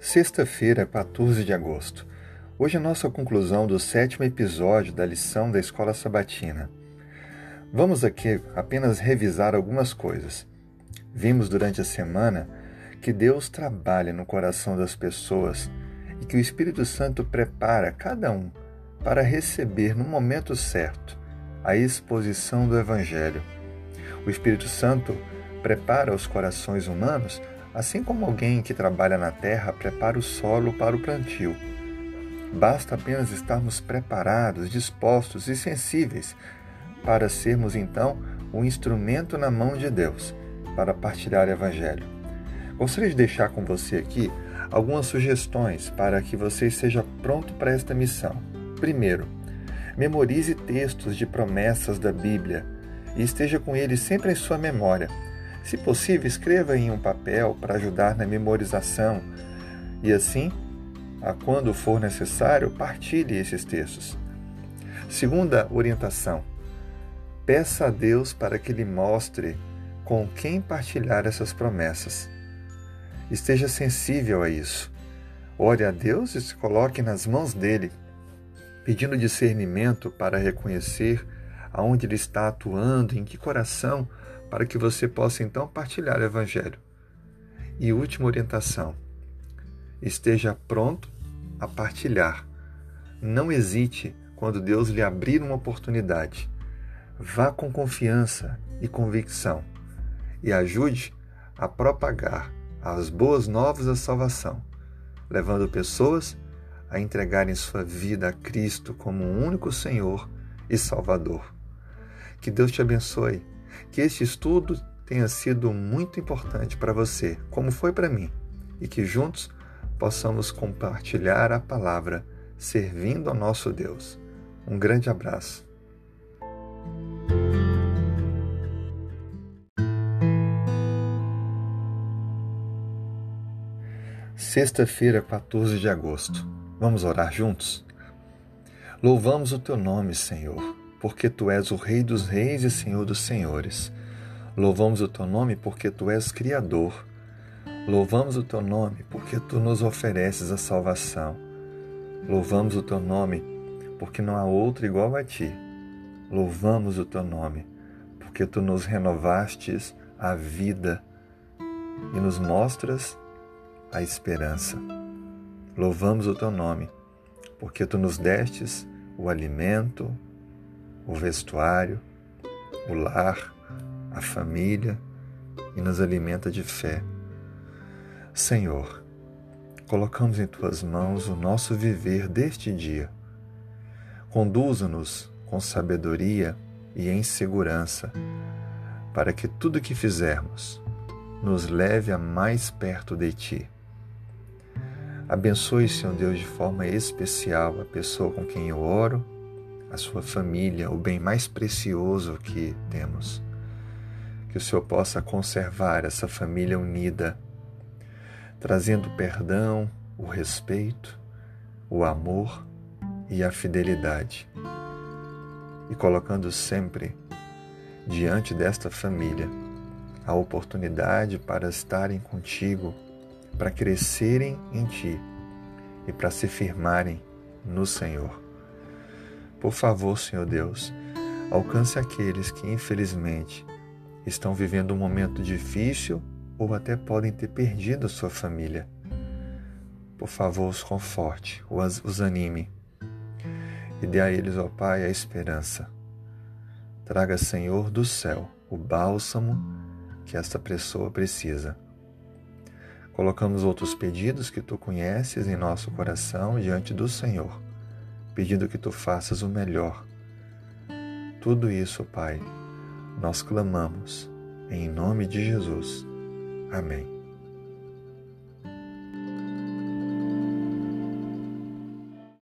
Sexta-feira, 14 de agosto. Hoje é a nossa conclusão do sétimo episódio da lição da Escola Sabatina. Vamos aqui apenas revisar algumas coisas. Vimos durante a semana que Deus trabalha no coração das pessoas e que o Espírito Santo prepara cada um para receber no momento certo a exposição do Evangelho. O Espírito Santo prepara os corações humanos Assim como alguém que trabalha na terra prepara o solo para o plantio. Basta apenas estarmos preparados, dispostos e sensíveis para sermos então um instrumento na mão de Deus para partilhar o Evangelho. Gostaria de deixar com você aqui algumas sugestões para que você esteja pronto para esta missão. Primeiro, memorize textos de promessas da Bíblia e esteja com eles sempre em sua memória se possível, escreva em um papel para ajudar na memorização e assim, a quando for necessário, partilhe esses textos. Segunda orientação: peça a Deus para que lhe mostre com quem partilhar essas promessas. Esteja sensível a isso. Ore a Deus e se coloque nas mãos dele, pedindo discernimento para reconhecer aonde ele está atuando, em que coração para que você possa então partilhar o Evangelho. E última orientação: esteja pronto a partilhar. Não hesite quando Deus lhe abrir uma oportunidade. Vá com confiança e convicção e ajude a propagar as boas novas da salvação, levando pessoas a entregarem sua vida a Cristo como o único Senhor e Salvador. Que Deus te abençoe que este estudo tenha sido muito importante para você, como foi para mim, e que juntos possamos compartilhar a palavra servindo ao nosso Deus. Um grande abraço. Sexta-feira, 14 de agosto. Vamos orar juntos? Louvamos o teu nome, Senhor porque tu és o Rei dos Reis e Senhor dos Senhores. Louvamos o teu nome porque tu és Criador. Louvamos o teu nome porque tu nos ofereces a salvação. Louvamos o teu nome porque não há outro igual a ti. Louvamos o teu nome porque tu nos renovastes a vida e nos mostras a esperança. Louvamos o teu nome porque tu nos destes o alimento, o vestuário, o lar, a família e nos alimenta de fé. Senhor, colocamos em tuas mãos o nosso viver deste dia. Conduza-nos com sabedoria e em segurança, para que tudo que fizermos nos leve a mais perto de Ti. Abençoe, Senhor Deus, de forma especial a pessoa com quem eu oro a sua família, o bem mais precioso que temos. Que o Senhor possa conservar essa família unida, trazendo perdão, o respeito, o amor e a fidelidade. E colocando sempre diante desta família a oportunidade para estarem contigo, para crescerem em ti e para se firmarem no Senhor. Por favor, Senhor Deus, alcance aqueles que, infelizmente, estão vivendo um momento difícil ou até podem ter perdido a sua família. Por favor, os conforte, os anime e dê a eles, ó Pai, a esperança. Traga, Senhor do céu, o bálsamo que esta pessoa precisa. Colocamos outros pedidos que tu conheces em nosso coração diante do Senhor pedindo que tu faças o melhor. Tudo isso, Pai, nós clamamos em nome de Jesus. Amém.